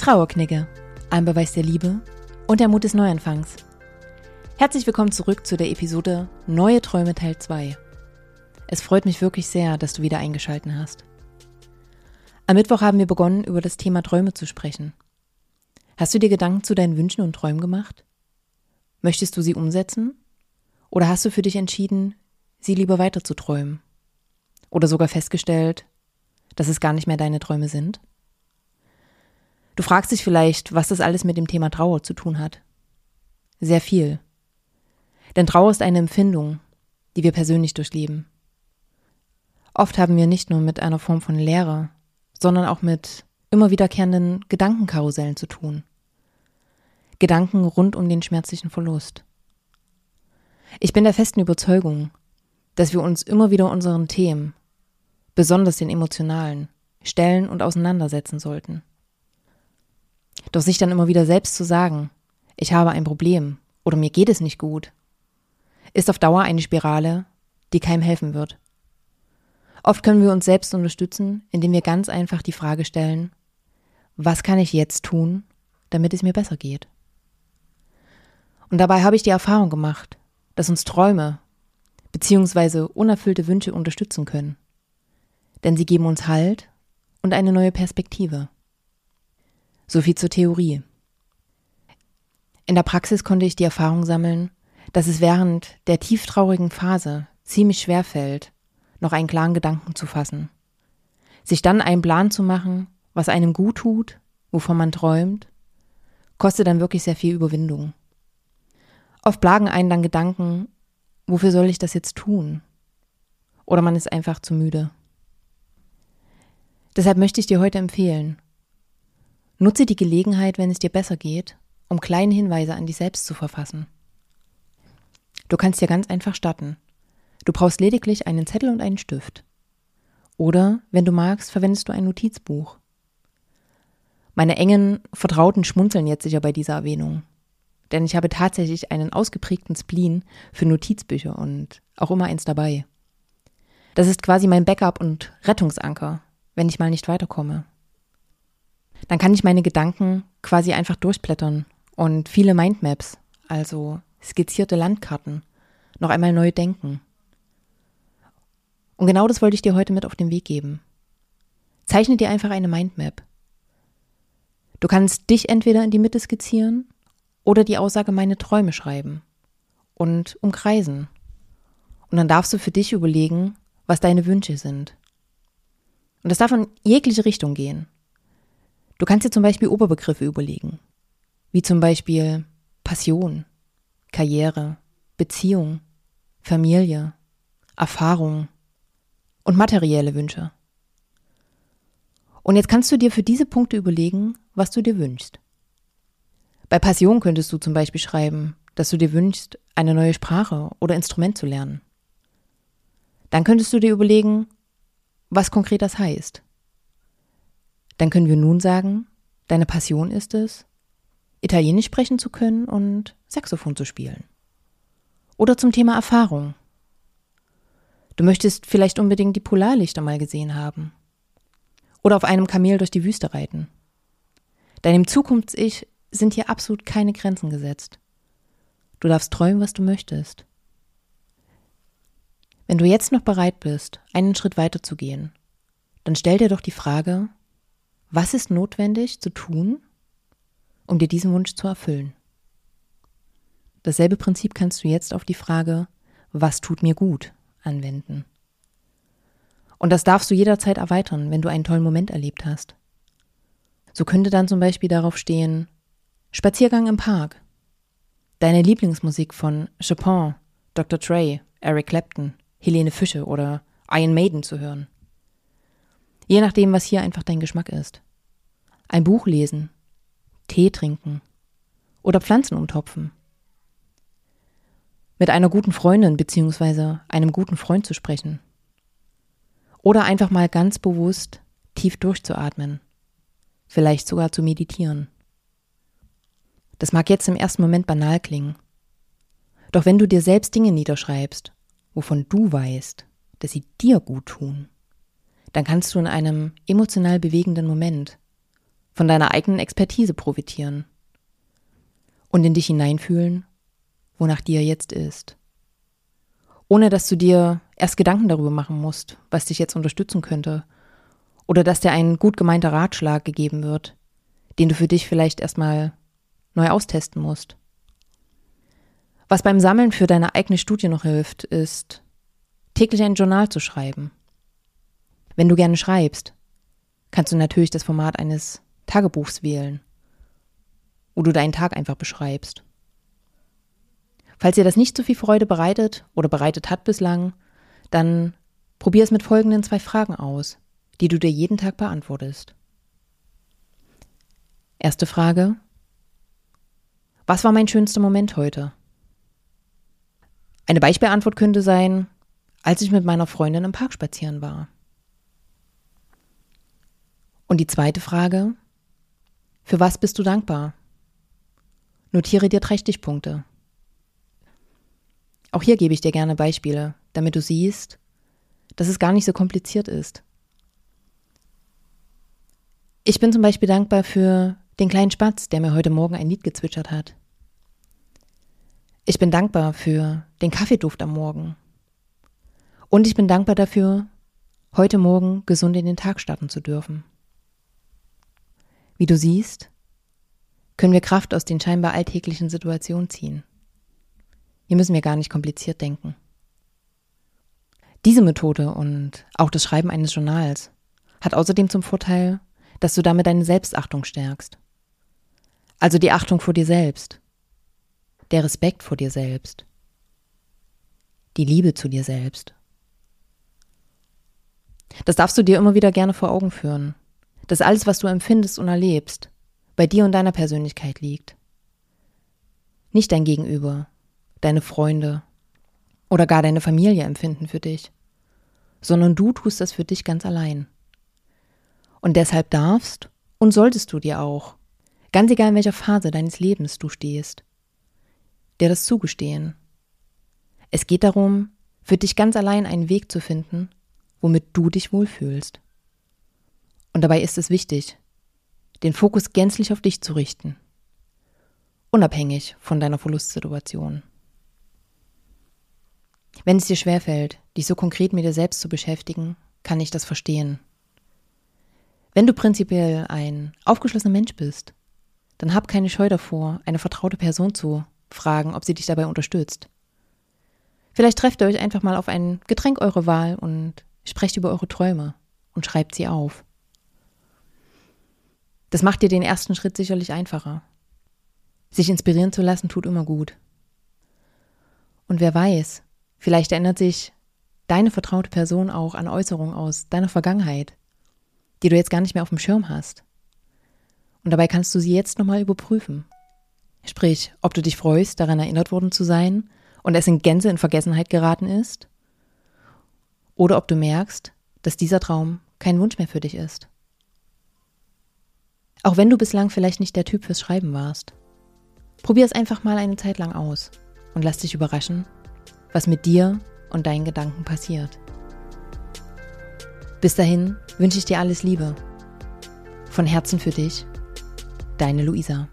Trauerknicke, ein Beweis der Liebe und der Mut des Neuanfangs. Herzlich willkommen zurück zu der Episode Neue Träume Teil 2. Es freut mich wirklich sehr, dass du wieder eingeschalten hast. Am Mittwoch haben wir begonnen, über das Thema Träume zu sprechen. Hast du dir Gedanken zu deinen Wünschen und Träumen gemacht? Möchtest du sie umsetzen? Oder hast du für dich entschieden, sie lieber weiter zu träumen? Oder sogar festgestellt, dass es gar nicht mehr deine Träume sind? Du fragst dich vielleicht, was das alles mit dem Thema Trauer zu tun hat. Sehr viel. Denn Trauer ist eine Empfindung, die wir persönlich durchleben. Oft haben wir nicht nur mit einer Form von Leere, sondern auch mit immer wiederkehrenden Gedankenkarussellen zu tun. Gedanken rund um den schmerzlichen Verlust. Ich bin der festen Überzeugung, dass wir uns immer wieder unseren Themen, besonders den emotionalen, stellen und auseinandersetzen sollten. Doch sich dann immer wieder selbst zu sagen, ich habe ein Problem oder mir geht es nicht gut, ist auf Dauer eine Spirale, die keinem helfen wird. Oft können wir uns selbst unterstützen, indem wir ganz einfach die Frage stellen, was kann ich jetzt tun, damit es mir besser geht? Und dabei habe ich die Erfahrung gemacht, dass uns Träume bzw. unerfüllte Wünsche unterstützen können. Denn sie geben uns Halt und eine neue Perspektive. So viel zur Theorie. In der Praxis konnte ich die Erfahrung sammeln, dass es während der tieftraurigen Phase ziemlich schwer fällt, noch einen klaren Gedanken zu fassen. Sich dann einen Plan zu machen, was einem gut tut, wovon man träumt, kostet dann wirklich sehr viel Überwindung. Oft plagen einen dann Gedanken, wofür soll ich das jetzt tun? Oder man ist einfach zu müde. Deshalb möchte ich dir heute empfehlen, Nutze die Gelegenheit, wenn es dir besser geht, um kleine Hinweise an dich selbst zu verfassen. Du kannst dir ganz einfach starten. Du brauchst lediglich einen Zettel und einen Stift. Oder, wenn du magst, verwendest du ein Notizbuch. Meine engen Vertrauten schmunzeln jetzt sicher bei dieser Erwähnung. Denn ich habe tatsächlich einen ausgeprägten Spleen für Notizbücher und auch immer eins dabei. Das ist quasi mein Backup und Rettungsanker, wenn ich mal nicht weiterkomme dann kann ich meine Gedanken quasi einfach durchblättern und viele Mindmaps, also skizzierte Landkarten, noch einmal neu denken. Und genau das wollte ich dir heute mit auf den Weg geben. Zeichne dir einfach eine Mindmap. Du kannst dich entweder in die Mitte skizzieren oder die Aussage meine Träume schreiben und umkreisen. Und dann darfst du für dich überlegen, was deine Wünsche sind. Und das darf in jegliche Richtung gehen. Du kannst dir zum Beispiel Oberbegriffe überlegen, wie zum Beispiel Passion, Karriere, Beziehung, Familie, Erfahrung und materielle Wünsche. Und jetzt kannst du dir für diese Punkte überlegen, was du dir wünschst. Bei Passion könntest du zum Beispiel schreiben, dass du dir wünschst, eine neue Sprache oder Instrument zu lernen. Dann könntest du dir überlegen, was konkret das heißt. Dann können wir nun sagen, deine Passion ist es, Italienisch sprechen zu können und Saxophon zu spielen. Oder zum Thema Erfahrung. Du möchtest vielleicht unbedingt die Polarlichter mal gesehen haben. Oder auf einem Kamel durch die Wüste reiten. Deinem Zukunfts-Ich sind hier absolut keine Grenzen gesetzt. Du darfst träumen, was du möchtest. Wenn du jetzt noch bereit bist, einen Schritt weiter zu gehen, dann stell dir doch die Frage, was ist notwendig zu tun, um dir diesen Wunsch zu erfüllen? Dasselbe Prinzip kannst du jetzt auf die Frage, was tut mir gut, anwenden. Und das darfst du jederzeit erweitern, wenn du einen tollen Moment erlebt hast. So könnte dann zum Beispiel darauf stehen, Spaziergang im Park, deine Lieblingsmusik von Chopin, Dr. Trey, Eric Clapton, Helene Fische oder Iron Maiden zu hören. Je nachdem, was hier einfach dein Geschmack ist. Ein Buch lesen, Tee trinken oder Pflanzen umtopfen. Mit einer guten Freundin bzw. einem guten Freund zu sprechen. Oder einfach mal ganz bewusst tief durchzuatmen. Vielleicht sogar zu meditieren. Das mag jetzt im ersten Moment banal klingen. Doch wenn du dir selbst Dinge niederschreibst, wovon du weißt, dass sie dir gut tun, dann kannst du in einem emotional bewegenden Moment von deiner eigenen Expertise profitieren und in dich hineinfühlen, wonach dir jetzt ist. Ohne dass du dir erst Gedanken darüber machen musst, was dich jetzt unterstützen könnte. Oder dass dir ein gut gemeinter Ratschlag gegeben wird, den du für dich vielleicht erstmal neu austesten musst. Was beim Sammeln für deine eigene Studie noch hilft, ist, täglich ein Journal zu schreiben. Wenn du gerne schreibst, kannst du natürlich das Format eines Tagebuchs wählen, wo du deinen Tag einfach beschreibst. Falls dir das nicht so viel Freude bereitet oder bereitet hat bislang, dann probier es mit folgenden zwei Fragen aus, die du dir jeden Tag beantwortest. Erste Frage. Was war mein schönster Moment heute? Eine Beispielantwort könnte sein, als ich mit meiner Freundin im Park spazieren war. Und die zweite Frage, für was bist du dankbar? Notiere dir drei Stichpunkte. Auch hier gebe ich dir gerne Beispiele, damit du siehst, dass es gar nicht so kompliziert ist. Ich bin zum Beispiel dankbar für den kleinen Spatz, der mir heute Morgen ein Lied gezwitschert hat. Ich bin dankbar für den Kaffeeduft am Morgen. Und ich bin dankbar dafür, heute Morgen gesund in den Tag starten zu dürfen. Wie du siehst, können wir Kraft aus den scheinbar alltäglichen Situationen ziehen. Hier müssen wir gar nicht kompliziert denken. Diese Methode und auch das Schreiben eines Journals hat außerdem zum Vorteil, dass du damit deine Selbstachtung stärkst. Also die Achtung vor dir selbst, der Respekt vor dir selbst, die Liebe zu dir selbst. Das darfst du dir immer wieder gerne vor Augen führen dass alles, was du empfindest und erlebst, bei dir und deiner Persönlichkeit liegt. Nicht dein Gegenüber, deine Freunde oder gar deine Familie empfinden für dich, sondern du tust das für dich ganz allein. Und deshalb darfst und solltest du dir auch, ganz egal in welcher Phase deines Lebens du stehst, dir das zugestehen. Es geht darum, für dich ganz allein einen Weg zu finden, womit du dich wohlfühlst. Und dabei ist es wichtig, den Fokus gänzlich auf dich zu richten, unabhängig von deiner Verlustsituation. Wenn es dir schwerfällt, dich so konkret mit dir selbst zu beschäftigen, kann ich das verstehen. Wenn du prinzipiell ein aufgeschlossener Mensch bist, dann hab keine Scheu davor, eine vertraute Person zu fragen, ob sie dich dabei unterstützt. Vielleicht trefft ihr euch einfach mal auf ein Getränk eurer Wahl und sprecht über eure Träume und schreibt sie auf. Das macht dir den ersten Schritt sicherlich einfacher. Sich inspirieren zu lassen tut immer gut. Und wer weiß, vielleicht erinnert sich deine vertraute Person auch an Äußerungen aus deiner Vergangenheit, die du jetzt gar nicht mehr auf dem Schirm hast. Und dabei kannst du sie jetzt nochmal überprüfen. Sprich, ob du dich freust, daran erinnert worden zu sein und es in Gänze in Vergessenheit geraten ist, oder ob du merkst, dass dieser Traum kein Wunsch mehr für dich ist. Auch wenn du bislang vielleicht nicht der Typ fürs Schreiben warst. Probier es einfach mal eine Zeit lang aus und lass dich überraschen, was mit dir und deinen Gedanken passiert. Bis dahin wünsche ich dir alles Liebe. Von Herzen für dich, deine Luisa.